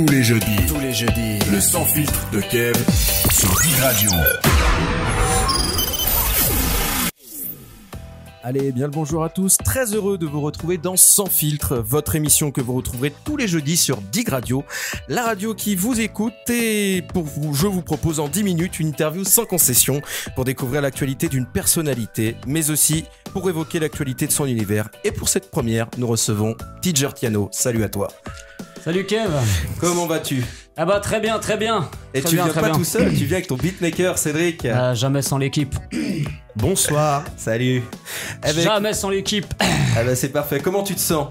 Tous les jeudis. Tous les jeudis. Le sans filtre de Kev sur Big Radio. Allez, bien le bonjour à tous. Très heureux de vous retrouver dans Sans filtre, votre émission que vous retrouverez tous les jeudis sur Dig Radio, la radio qui vous écoute. Et pour vous, je vous propose en 10 minutes une interview sans concession pour découvrir l'actualité d'une personnalité, mais aussi pour évoquer l'actualité de son univers. Et pour cette première, nous recevons Tidger Tiano. Salut à toi. Salut Kev Comment vas-tu? Ah bah très bien, très bien Et Très tu bien, viens pas bien. tout seul, tu viens avec ton beatmaker Cédric. Euh, Jamais sans l'équipe. Bonsoir. Salut. Eh ben, Jamais sans l'équipe ah bah, c'est parfait. Comment tu te sens?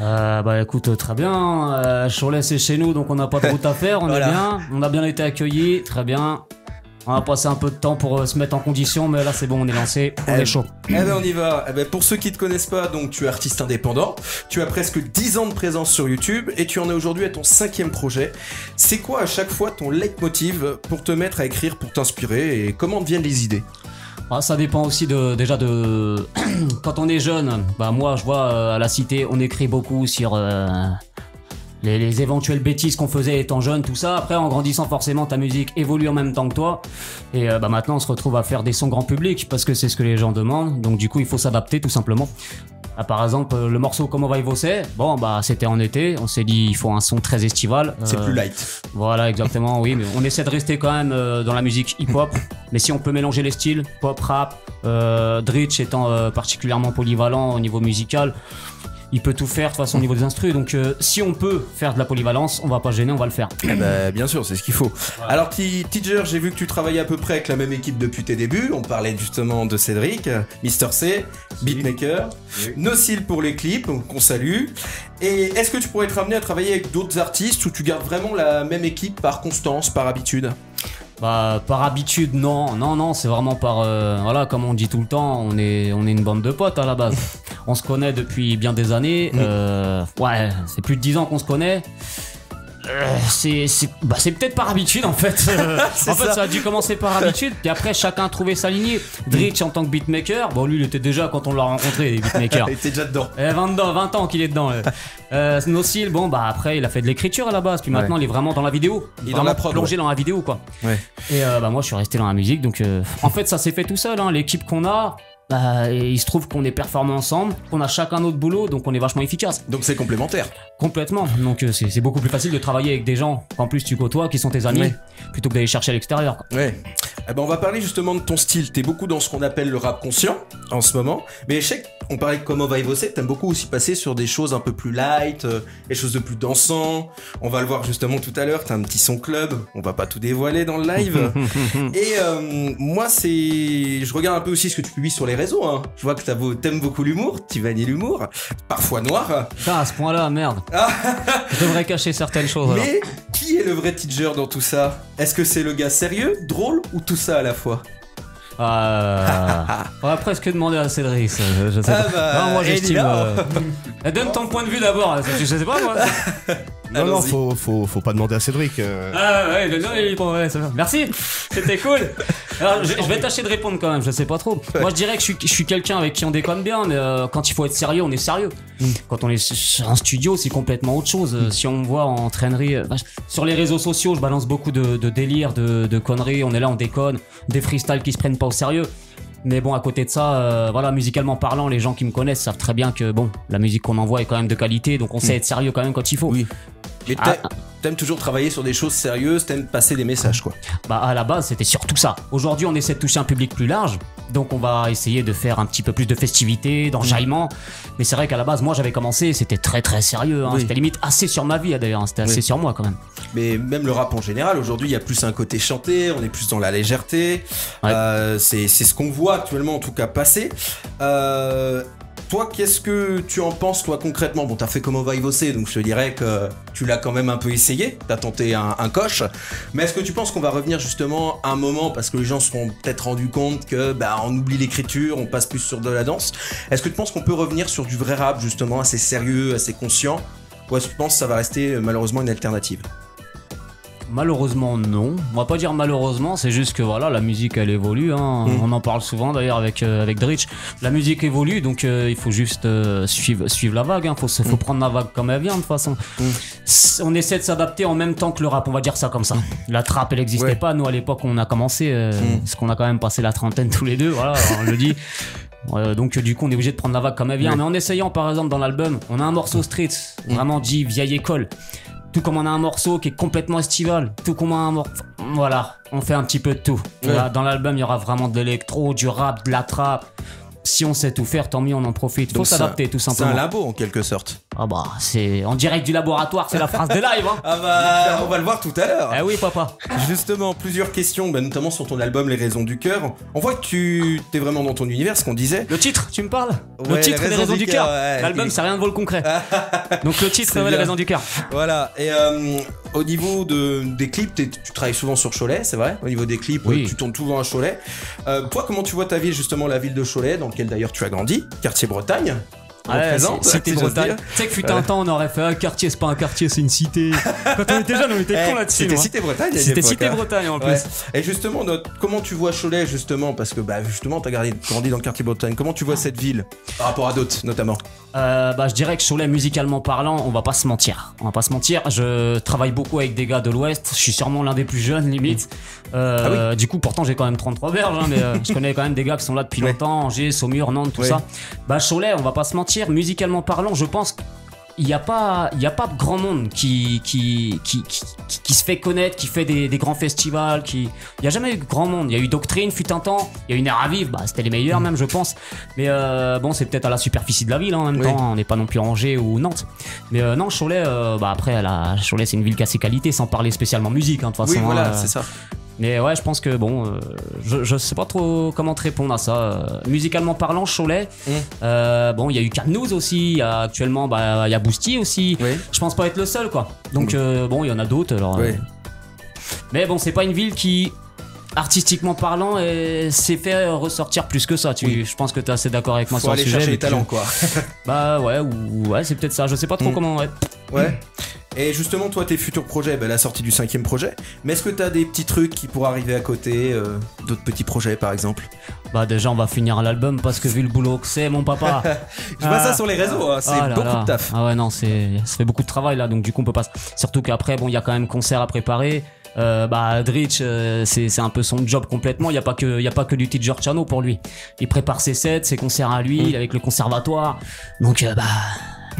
Euh, Bah écoute, très bien. Euh, Cholet c'est chez nous, donc on n'a pas de route à faire, on Voilà. est bien. On a bien été accueillis, très bien. On a passé un peu de temps pour euh, se mettre en condition, mais là c'est bon, on est lancé, on Eh, est chaud. Eh ben on y va. Eh ben, pour ceux qui te connaissent pas, donc tu es artiste indépendant, tu as presque 10 ans de présence sur YouTube et tu en es aujourd'hui à ton cinquième projet. C'est quoi à chaque fois ton leitmotiv pour te mettre à écrire, pour t'inspirer et comment viennent les idées? Ah, ça dépend aussi de déjà de quand on est jeune. Bah moi, je vois euh, à la cité, on écrit beaucoup sur euh, les, les éventuelles bêtises qu'on faisait étant jeune, tout ça. Après, en grandissant, forcément, ta musique évolue en même temps que toi. Et euh, bah maintenant, on se retrouve à faire des sons grand public parce que c'est ce que les gens demandent. Donc du coup, il faut s'adapter tout simplement. Ah, par exemple, euh, le morceau Comment va y bosser? Bon, bah c'était en été. On s'est dit, il faut un son très estival. C'est Euh, plus light. voilà, exactement, oui, mais on essaie de rester quand même euh, dans la musique hip-hop, mais si on peut mélanger les styles, pop, rap, euh, Dritch étant euh, particulièrement polyvalent au niveau musical, il peut tout faire de toute façon au niveau des instrus, donc euh, si on peut faire de la polyvalence, on va pas gêner, on va le faire. Eh ben, bien sûr, c'est ce qu'il faut. Alors, Tidger, j'ai vu que tu travaillais à peu près avec la même équipe depuis tes débuts. On parlait justement de Cédric, Mister C, beatmaker, Nocil pour les clips, qu'on salue. Et est-ce que tu pourrais être amené à travailler avec d'autres artistes ou tu gardes vraiment la même équipe par constance, par habitude? Bah, par habitude, non, non, non, c'est vraiment par, euh, voilà, comme on dit tout le temps, on est, on est une bande de potes à la base. on se connaît depuis bien des années, euh, ouais, c'est plus de 10 ans qu'on se connaît. Euh, c'est bah, peut-être par habitude en fait. Euh, en fait, ça. a dû commencer par habitude, puis après chacun a trouvé sa lignée. Dritch en tant que beatmaker, bon lui il était déjà quand on l'a rencontré, les beatmakers. Il était déjà dedans. Eh, 20, ans, 20 ans qu'il est dedans. euh. Bon bah après il a fait de l'écriture à la base, puis maintenant il est vraiment dans la vidéo. Il est dans la prod, plongé dans la vidéo quoi. Ouais. Et euh, bah moi je suis resté dans la musique, donc en fait ça s'est fait tout seul. Hein. L'équipe qu'on a, bah, il se trouve qu'on est performants ensemble, qu'on a chacun notre boulot, donc on est vachement efficace. Donc c'est complémentaire. Complètement. Donc euh, c'est c'est beaucoup plus facile de travailler avec des gens qu'en plus tu côtoies, qui sont tes amis, Ouais. plutôt que d'aller chercher à l'extérieur. quoi. Ouais. Eh ben on va parler justement de ton style. T'es beaucoup dans ce qu'on appelle le rap conscient en ce moment. Mais je sais qu'on parlait de comment va bosser. T'aimes beaucoup aussi passer sur des choses un peu plus light, euh, des choses de plus dansant. On va le voir justement tout à l'heure. T'as un petit son club. On va pas tout dévoiler dans le live. Et euh, moi, c'est, je regarde un peu aussi ce que tu publies sur les Hein. Je vois que t'as beau- t'aimes beaucoup l'humour. Tu vanilles l'humour, parfois noir. Putain, à ce point-là, merde. je devrais cacher certaines choses. alors. Mais qui est le vrai teacher dans tout ça? Est-ce que c'est le gars sérieux, drôle ou tout ça à la fois? Euh, on va presque demander à Cédric, je, je sais Ah pas. bah, Non, moi j'estime. là. euh, eh, Donne ton point de vue d'abord, je, sais pas moi. Non, non, faut, faut, faut pas demander à Cédric. euh. Ah ouais, non, il est bon, ouais, ça va. Merci, c'était cool. Alors, je, je vais tâcher de répondre quand même, je sais pas trop. Moi je dirais que je suis, je suis quelqu'un avec qui on déconne bien, mais euh, quand il faut être sérieux, on est sérieux. Quand on est sur un studio, c'est complètement autre chose. Euh, Si on me voit en traînerie, euh, bah, sur les réseaux sociaux, je balance beaucoup de, de délires, de, de conneries, on est là, on déconne, des freestyles qui se prennent pas au sérieux. Mais bon, à côté de ça, euh, voilà, musicalement parlant, les gens qui me connaissent savent très bien que bon, la musique qu'on envoie est quand même de qualité, donc on sait être sérieux quand même quand il faut. Oui. Mais Ah. T'a- t'aimes toujours travailler sur des choses sérieuses, t'aimes passer des messages, quoi. Bah à la base c'était surtout ça. Aujourd'hui on essaie de toucher un public plus large, donc on va essayer de faire un petit peu plus de festivités, d'enjaillement. Mais c'est vrai qu'à la base moi j'avais commencé, c'était très très sérieux. hein. Oui. C'était limite assez sur ma vie hein, d'ailleurs, c'était assez Oui. sur moi quand même. Mais même le rap en général, aujourd'hui, il y a plus un côté chanté, on est plus dans la légèreté. Ouais. Euh, c'est c'est ce qu'on voit actuellement, en tout cas, passer. Euh, toi, qu'est-ce que tu en penses, toi, concrètement? Bon, t'as fait comment va y bosser, donc je te dirais que tu l'as quand même un peu essayé, t'as tenté un, coche. Mais est-ce que tu penses qu'on va revenir justement à un moment, parce que les gens se seront peut-être rendus compte que bah, on oublie l'écriture, on passe plus sur de la danse. Est-ce que tu penses qu'on peut revenir sur du vrai rap, justement, assez sérieux, assez conscient? Ou est-ce que tu penses que ça va rester euh, malheureusement une alternative? Malheureusement non. On va pas dire malheureusement, c'est juste que voilà, la musique elle évolue. hein. Mm. On en parle souvent d'ailleurs avec euh, avec Dritch. La musique évolue, donc euh, il faut juste euh, suivre suivre la vague. Il faut se- faut Mm. prendre la vague comme elle vient de toute façon. Mm. on essaie de s'adapter en même temps que le rap, on va dire ça comme ça. La trappe, elle n'existait Ouais. pas. Nous, à l'époque, on a commencé, euh, parce qu'on a quand même passé la trentaine tous les deux, voilà, on le dit. Euh, donc du coup on est obligé de prendre la vague comme elle vient mais en essayant par exemple dans l'album on a un morceau street vraiment dit vieille école tout comme on a un morceau qui est complètement estival. Tout comme on a un morceau voilà. On fait un petit peu de tout. Ouais. Dans l'album il y aura vraiment de l'électro du rap de la trappe si on sait tout faire tant mieux on en profite. Faut Donc, s'adapter tout C'est un simplement. labo en quelque sorte. Ah bah c'est en direct du laboratoire c'est la phrase des lives hein Ah bah, on va le voir tout à l'heure. eh oui papa Justement, plusieurs questions, bah, notamment sur ton album Les Raisons du Cœur. On voit que tu es vraiment dans ton univers, ce qu'on disait. le titre tu me parles? Ouais, le titre les des raisons raisons du cœur, ouais. l'album c'est rien de vol concret donc le titre C'est ouais, les raisons du cœur Voilà, et euh, au niveau de, des clips, t'es- tu travailles souvent sur Cholet, c'est vrai? Au niveau des clips, Oui. tu tournes souvent à Cholet. Euh, toi, comment tu vois ta ville, justement, la ville de Cholet, dans laquelle d'ailleurs tu as grandi, quartier Bretagne on Ouais, présente, c'est- Cité Bretagne. Tu sais que fut un temps, on aurait fait un quartier, c'est pas un quartier, c'est une cité. Quand on était jeune, on était Eh, con là-dessus. C'était moi. Cité Bretagne. C'était Cité hein. Bretagne en plus. Et justement, comment tu vois Cholet justement Parce que bah justement, t'as grandi, grandi dans le quartier Bretagne. Comment tu vois cette ville par rapport à d'autres, notamment? Euh, bah, je dirais que Cholet, musicalement parlant, on va pas se mentir. On va pas se mentir. Je travaille beaucoup avec des gars de l'Ouest. Je suis sûrement l'un des plus jeunes, limite. Euh, Du coup, pourtant, j'ai quand même 33 berges, hein, mais euh, je connais quand même des gars qui sont là depuis Ouais. longtemps. Angers, Saumur, Nantes, tout Ouais. ça. Bah, Cholet, on va pas se mentir. Musicalement parlant, je pense il n'y a pas il y a pas grand monde qui qui, qui, qui, qui- qui se fait connaître qui fait des, des grands festivals qui il y a jamais eu grand monde. Il y a eu Doctrine fut un temps. Il y a eu Nerf à vivre. Bah c'était les meilleurs même je pense. Mais euh, bon c'est peut-être à la superficie de la ville hein, en même Oui. temps. On n'est pas non plus Angers ou Nantes. Mais euh, non Cholet euh, bah après la Cholet c'est une ville qui a ses qualités sans parler spécialement musique hein, de toute façon Oui, voilà, hein, c'est ça. Mais ouais, je pense que bon, euh, je, je sais pas trop comment te répondre à ça. Euh, musicalement parlant, Cholet, Mm. euh, bon, il y a eu Carnouze aussi, y a actuellement, bah, il y a Bousti aussi. Oui. Je pense pas être le seul, quoi. Donc bon, il y en a d'autres. Alors, Oui. mais bon, c'est pas une ville qui, artistiquement parlant, s'est fait ressortir plus que ça. Tu, Oui. Je pense que tu es assez d'accord avec moi Faut sur aller le sujet. chercher les talents, quoi. Bah ouais, ou, ouais, c'est peut-être ça. Je sais pas trop Mm. comment. Ouais. Ouais. Et justement, toi, tes futurs projets, bah, la sortie du cinquième projet. Mais est-ce que t'as des petits trucs qui pourraient arriver à côté, euh, d'autres petits projets, par exemple? Bah déjà, on va finir l'album parce que vu le boulot que c'est, mon papa. Je vois Ah. ça sur les réseaux, hein, c'est Ah beaucoup là. de taf. Ah ouais, non, c'est, ça fait beaucoup de travail là, donc du coup, on peut pas. Surtout qu'après, bon, il y a quand même concert à préparer. Euh, bah, Dritch, euh, c'est, c'est un peu son job complètement. Il y a pas que, il y a pas que du Tidjor Chano pour lui. Il prépare ses sets, ses concerts à lui, Mm. avec le conservatoire. Donc, euh, bah.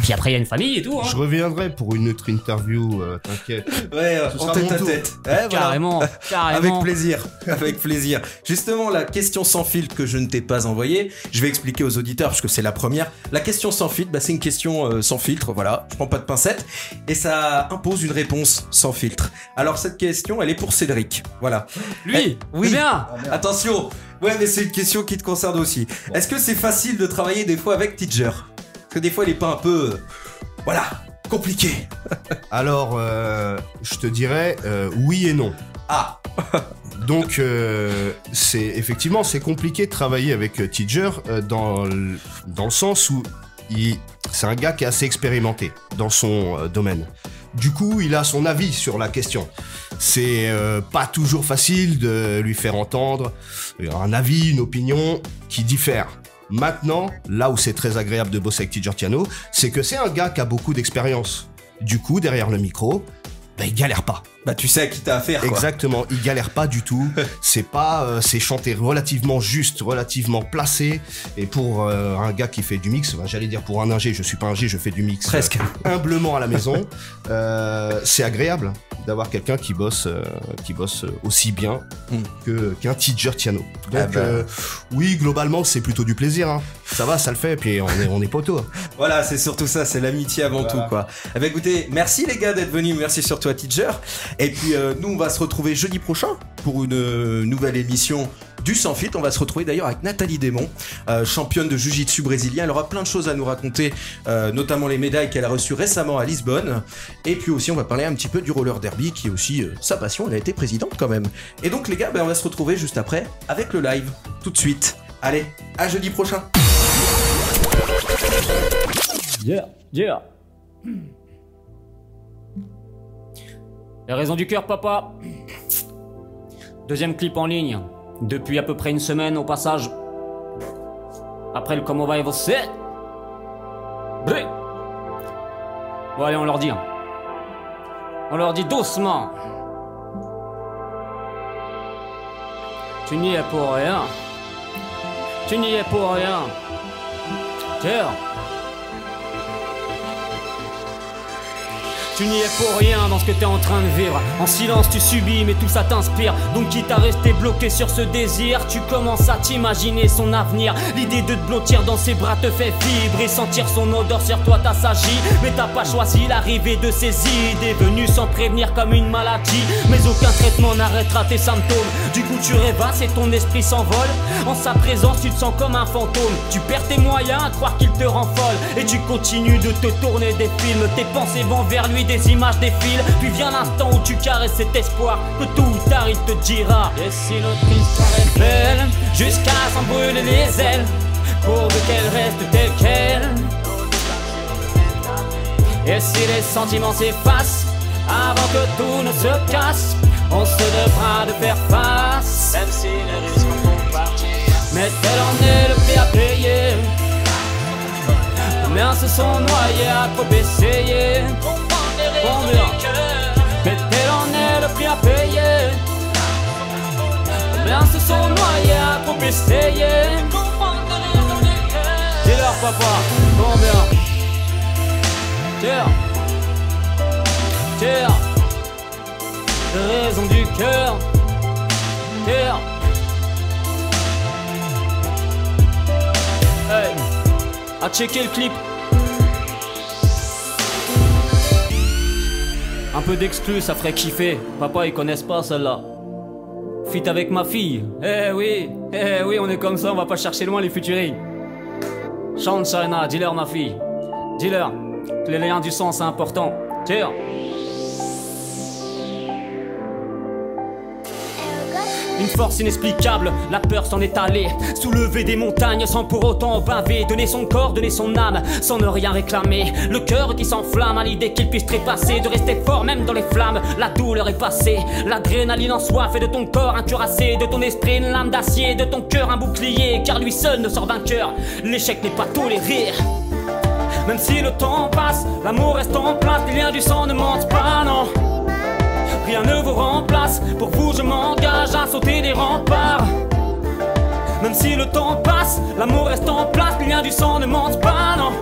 Puis après, il y a une famille et tout. Hein. Je reviendrai pour une autre interview, euh, t'inquiète. Ouais, Ce en tête à tête. Ouais, voilà. Carrément, carrément. Avec plaisir, avec plaisir. Justement, la question sans filtre que je ne t'ai pas envoyée, je vais expliquer aux auditeurs parce que c'est la première. La question sans filtre, bah, c'est une question euh, sans filtre, voilà. Je prends pas de pincettes et ça impose une réponse sans filtre. Alors cette question, elle est pour Cédric, voilà. Lui, Eh, oui. bien. Attention, ouais, mais c'est une question qui te concerne aussi. Est-ce que c'est facile de travailler des fois avec Teacher? Que des fois, il est pas un peu, voilà, compliqué. Alors, euh, je te dirais euh, oui et non. Ah, Donc, euh, c'est effectivement c'est compliqué de travailler avec euh, dans le, dans le sens où il c'est un gars qui est assez expérimenté dans son domaine. Du coup, il a son avis sur la question. C'est euh, pas toujours facile de lui faire entendre un avis, une opinion qui diffère. Maintenant, là où c'est très agréable de bosser avec c'est que c'est un gars qui a beaucoup d'expérience. Du coup, derrière le micro, ben, il galère pas. bah tu sais à qui t'as affaire, quoi. Exactement, il galère pas du tout. C'est pas, euh, c'est chanté relativement juste, relativement placé. Et pour euh, un gars qui fait du mix, j'allais dire pour un ingé, je suis pas ingé, je fais du mix. Presque. euh, humblement à la maison. C'est agréable d'avoir quelqu'un qui bosse, qui bosse aussi bien Mm. que qu'un teacher Tiano. Donc Ah bah. euh, oui, globalement, c'est plutôt du plaisir. hein. Ça va, ça le fait. Puis on est, on est poteau. Voilà, c'est surtout ça, c'est l'amitié avant tout, quoi. Eh ben, écoutez, merci les gars d'être venus, merci surtout à Teacher. Et puis, euh, nous, on va se retrouver jeudi prochain pour une euh, nouvelle émission du Sans Fit. On va se retrouver d'ailleurs avec Nathalie Desmond, euh, championne de Jiu-Jitsu brésilien. Elle aura plein de choses à nous raconter, euh, notamment les médailles qu'elle a reçues récemment à Lisbonne. Et puis aussi, on va parler un petit peu du roller derby, qui est aussi euh, sa passion. Elle a été présidente quand même. Et donc, les gars, ben, on va se retrouver juste après avec le live, tout de suite. Allez, à jeudi prochain. Yeah, yeah. Les raisons du cœur, papa. Deuxième clip en ligne. Depuis à peu près une semaine au passage. Après le Comment va você? Bré. Bon, allez, on leur dit. hein. On leur dit doucement. Tu n'y es pour rien. Tu n'y es pour rien. Tiens. Tu n'y es pour rien dans ce que t'es en train de vivre. En silence, tu subis, mais tout ça t'inspire. Donc, quitte à rester bloqué sur ce désir, tu commences à t'imaginer son avenir. L'idée de te blottir dans ses bras te fait vibrer. Sentir son odeur sur toi t'assagit. Mais t'as pas choisi l'arrivée de ces idées venues sans prévenir comme une maladie. Mais aucun traitement n'arrêtera tes symptômes. Du coup, tu rêvasses et ton esprit s'envole. En sa présence, tu te sens comme un fantôme. Tu perds tes moyens à croire qu'il te rend folle. Et tu continues de te tourner des films. Tes pensées vont vers lui des images défilent. Puis vient l'instant où tu caresses cet espoir que tout ou tard il te dira. Et si notre histoire est belle, jusqu'à s'en brûler les ailes, pour qu'elle reste telle qu'elle. Et si les sentiments s'effacent, avant que tout ne se casse, on se devra de faire face. Même si les risques vont partir. Mais tel en est le prix à payer. Combien se sont noyés à trop essayer Combien Mais en est le prix à payer Combien se sont noyés à trop Dis-leur papa, combien Tiens. Tiens. Raison du cœur. Tiens. Hey. À checker le clip. Un peu d'exclus, ça ferait kiffer. Papa, ils connaissent pas celle-là. Fit avec ma fille. Eh oui, eh oui, on est comme ça, on va pas chercher loin les futuries. Chante China, dis-leur ma fille. Dis-leur les liens du sang c'est important. Tiens. Une force inexplicable, la peur s'en est allée. Soulever des montagnes sans pour autant baver. Donner son corps, donner son âme, sans ne rien réclamer. Le cœur qui s'enflamme à l'idée qu'il puisse trépasser. De rester fort même dans les flammes. La douleur est passée. L'adrénaline en soi fait de ton corps un cuirassé. De ton esprit une lame d'acier. De ton cœur un bouclier. Car lui seul ne sort vainqueur. L'échec n'est pas toléré. Même si le temps passe, l'amour reste en place. Les liens du sang ne mentent pas, non. Rien ne vous remplace, pour vous je m'engage à sauter des remparts. Même si le temps passe, l'amour reste en place, les liens du sang ne mentent pas, non.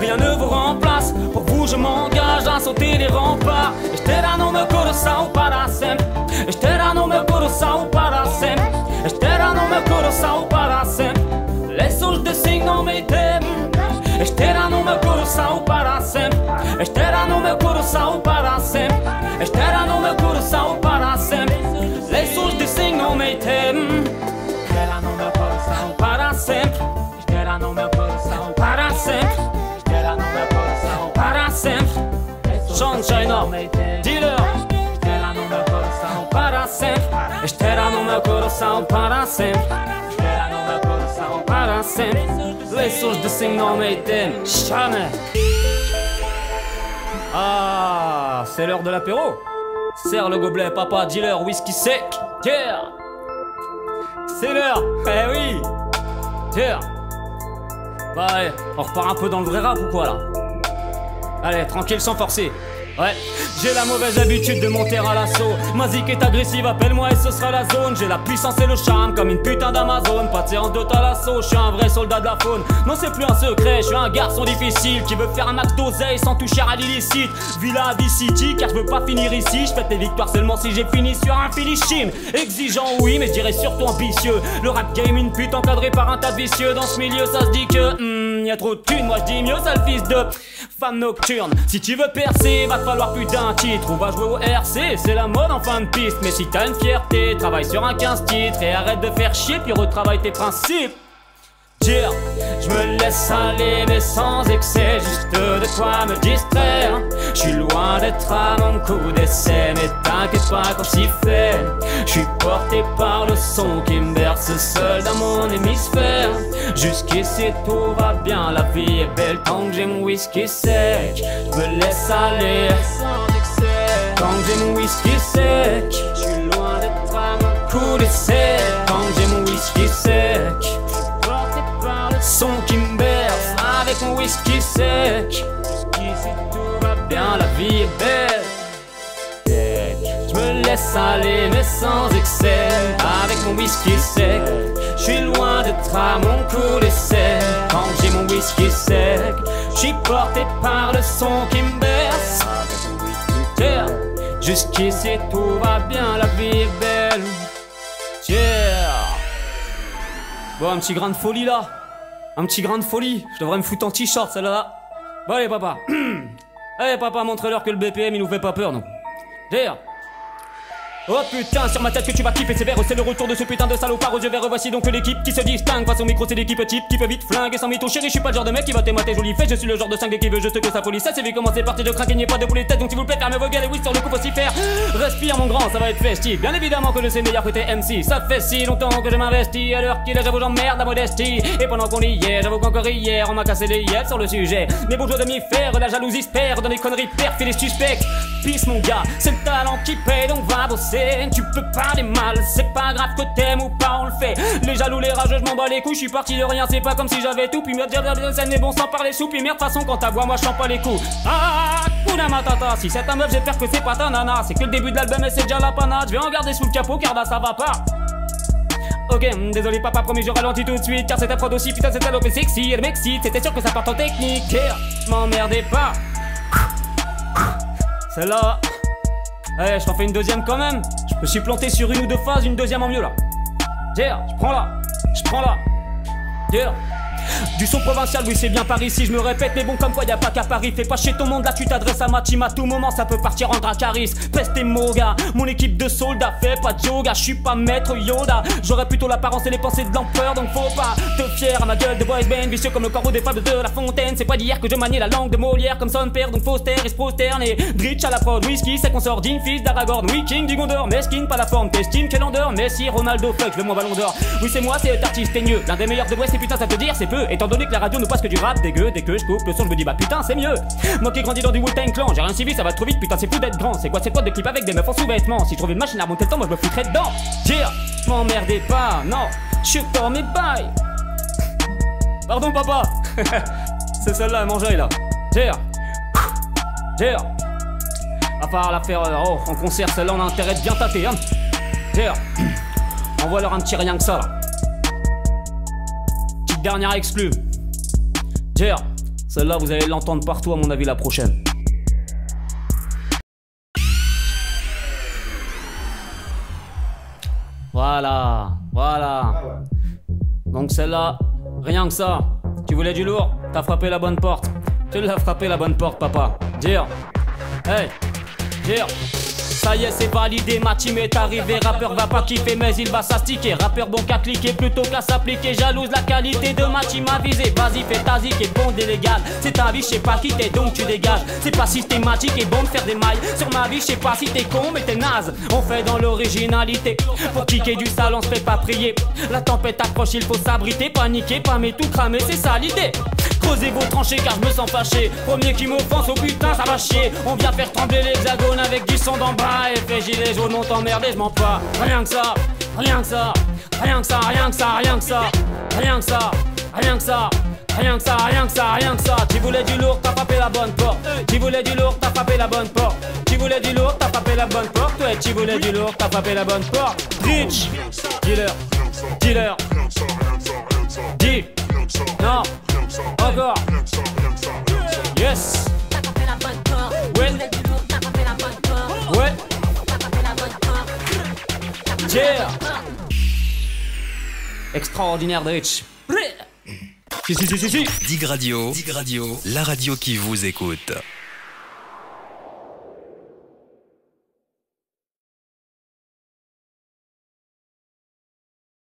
Rien ne vous remplace, pour vous je m'engage à sauter des remparts. Esterar no meu coração para sempre. Esterar no meu coração para sempre. Esterar no meu coração para sempre. Lenços de cinco não me temem. Esterar no meu coração para sempre. Esterar no meu coração para sempre. Esterar no meu coração para sempre. Lenços de não me temem. Esterar no meu coração para sempre. Esterar no meu coração para sempre. Esterar no meu coração para sempre. Sunshine, dis-leur. Esterar no meu coração para sempre. Esterar no meu coração para sempre. Esterar no meu coração para sempre. Lenços de não me temem. Ah, c'est l'heure de l'apéro. Serre le gobelet, papa, dealer, whisky sec. Yeah. C'est l'heure. Eh oui. Yeah. Bah ouais, on repart un peu dans le vrai rap ou quoi là? Allez, tranquille sans forcer. Ouais, j'ai la mauvaise habitude de monter à l'assaut. Ma zik est agressive, appelle-moi et ce sera la zone. J'ai la puissance et le charme comme une putain d'Amazon. Pas de séance de talasso, je suis un vrai soldat de la faune. Non, c'est plus un secret, je suis un garçon difficile qui veut faire un max d'oseille sans toucher à l'illicite. Villa V-City, car je veux pas finir ici. Je fête les victoires seulement si j'ai fini sur un finishing. Exigeant, oui, mais je dirais surtout ambitieux. Le rap game, une pute encadrée par un tas vicieux. Dans ce milieu, ça se dit que, hmm, y a trop de thunes. Moi, je dis mieux, sale fils de Si tu veux percer, va te falloir plus d'un titre. On va jouer au RC, c'est la mode en fin de piste. Mais si t'as une fierté, travaille sur un 15 titres et arrête de faire chier, puis retravaille tes principes. Je me laisse aller mais sans excès, juste de quoi me distraire. Je suis loin d'être à mon coup d'essai, mais t'inquiète pas quand j'y fais. Je suis porté par le son qui me berce seul dans mon hémisphère. Jusqu'ici tout va bien, la vie est belle tant que j'ai mon whisky sec. Je me laisse aller sans excès, tant que j'ai mon whisky sec. Je suis loin d'être à mon coup d'essai, tant que j'ai mon whisky sec. Son qui me berce avec mon whisky sec. Jusqu'ici tout va bien, la vie est belle. laisse aller mais sans excès Avec mon whisky sec Je suis loin d'être à mon coup d'essai Quand j'ai mon whisky sec Je suis porté par le son qui me berce Yeah. Jusqu'ici tout va bien, la vie est belle Yeah. Bon, un petit grain de folie là Un petit grain de folie. Je devrais me foutre en t-shirt celle-là. Bon allez papa. Allez papa montre-leur que le BPM il nous fait pas peur non Yeah. Oh putain, sur ma tête que tu vas kiffer sévère, c'est le retour de ce putain de salopard aux yeux verts. Voici donc l'équipe qui se distingue. Face au micro, c'est l'équipe type qui peut vite flinguer sans mytho. Chérie, je suis pas le genre de mec qui va t'aimater joli fait. Je suis le genre de 5 qui veut juste que sa folie. Ça, c'est vu comment c'est parti de craquer, n'y pas de boulet de tête. Donc, s'il vous plaît, fermez vos gueules et oui, sur le coup, faut s'y faire. Respire, mon grand, ça va être festif. Bien évidemment que je sais meilleur côté MC. Ça fait si longtemps que je m'investis. L'heure qu'il est, j'avoue, j'emmerde la modestie. Et pendant qu'on y est, j'avoue qu'encore hier, on m'a cassé les yeux sur le sujet. Mais bonjour de m'y faire, la jalousie se perd dans les conneries perf et les suspects. Pisse, mon gars, c'est le talent qui paye, donc va bosser. Tu peux parler mal, c'est pas grave que t'aimes ou pas, on le fait. Les jaloux, les rageux, je m'en bats les couilles, je suis parti de rien, c'est pas comme si j'avais tout. Puis merde, dire de scène est bon sans parler sous. Puis merde, façon, quand t'as voix, moi je pas les coups. Ah, Kuna Matata, si c'est ta meuf, j'espère que c'est pas ta nana. C'est que le début de l'album et c'est déjà la panade. Je vais en garder sous le capot car là ça va pas. Ok, hum, désolé papa, promis je ralentis tout de suite Car c'était prod aussi, putain cette salope est sexy Elle m'excite, c'était sûr que ça part en technique Yeah, M'emmerdez pas Celle-là Eh, je t'en fais une deuxième quand même. Je me suis planté sur une ou deux phases, une deuxième en mieux là. Yeah, je prends là. Je prends là. Yeah du son provincial, oui c'est bien par ici, je me répète, mais bon comme quoi y a pas qu'à Paris, fais pas chez ton monde là, tu t'adresses à ma team à tout moment, ça peut partir en dracaris. Peste et moga, mon équipe de soldats fait pas de yoga, je suis pas maître Yoda, j'aurais plutôt l'apparence et les pensées de l'empereur, donc faut pas te fier à ma gueule de boys band, vicieux comme le corbeau des fables de la fontaine, c'est pas d'hier que je maniais la langue de Molière. Comme son père, donc Foster et se prosterne et Dritch à la prod, whisky, c'est qu'on sort d'une fils d'Aragorn, oui du Gondor, mesquine, pas la forme, t'estimes quel Messi, Ronaldo, fuck, je veux mon ballon d'or, oui c'est moi, c'est artiste teigneux, l'un des meilleurs de et putain ça te c'est peu, étant donné que la radio ne passe que du rap dégueu, dès que je coupe le son je me dis bah putain c'est mieux. Moi qui grandis dans du Wu-Tang Clan, j'ai rien suivi ça va trop vite putain c'est fou d'être grand. C'est quoi cette boîte de clip avec des meufs en sous-vêtements? Si je trouvais une machine à remonter le temps moi je me foutrais dedans. Tire, m'emmerdez pas, non, je suis pour mes bails Pardon papa. C'est celle-là, manger là. Tire Tire Va falloir la faire euh, oh, en concert, celle-là on a intérêt de bien tâter hein. Tire Envoie leur un petit rien que ça là dernière exclue Tiens, celle-là vous allez l'entendre partout à mon avis la prochaine. Voilà, voilà. Donc celle-là, rien que ça. Tu voulais du lourd? T'as frappé la bonne porte. Tu l'as frappé la bonne porte, papa. Dire. Hey, dire. Ça y est, c'est validé, ma team est arrivée. Rappeur va pas kiffer, mais il va s'astiquer. Rappeur bon qu'à cliquer plutôt qu'à s'appliquer. Jalouse la qualité de ma team avisée. Vas-y, fais ta zik et bon délégal. C'est ta vie, je sais pas qui t'es, donc tu dégages. C'est pas systématique et bon de faire des mailles. Sur ma vie, je sais pas si t'es con, mais t'es naze. On fait dans l'originalité. Pour kicker du sale, on se fait pas prier. La tempête approche, il faut s'abriter. Paniquer, pas mais tout cramer, c'est ça l'idée. Creusez vos tranchées car je me sens fâché. Premier qui m'offense, oh putain, ça va chier. On vient faire trembler l'hexagone avec du son d'en bas. Effet gilet jaune, on t'emmerde et je m'en pas. Rien que ça, rien que ça, rien que ça, rien que ça, rien que ça, rien que ça, rien que ça. Rien que ça, rien que ça, rien que ça. Tu voulais du lourd, t'as frappé la bonne porte. Tu voulais du lourd, t'as frappé la bonne porte. Tu voulais du lourd, t'as frappé la bonne porte. Ouais, tu voulais du lourd, t'as frappé la bonne porte. Rich, dealer, dealer, dis, non, encore, yes, ouais, ouais, yeah. Extraordinaire de Rich. Si, si, si, si, si. Dig Radio, Dig Radio, la radio qui vous écoute.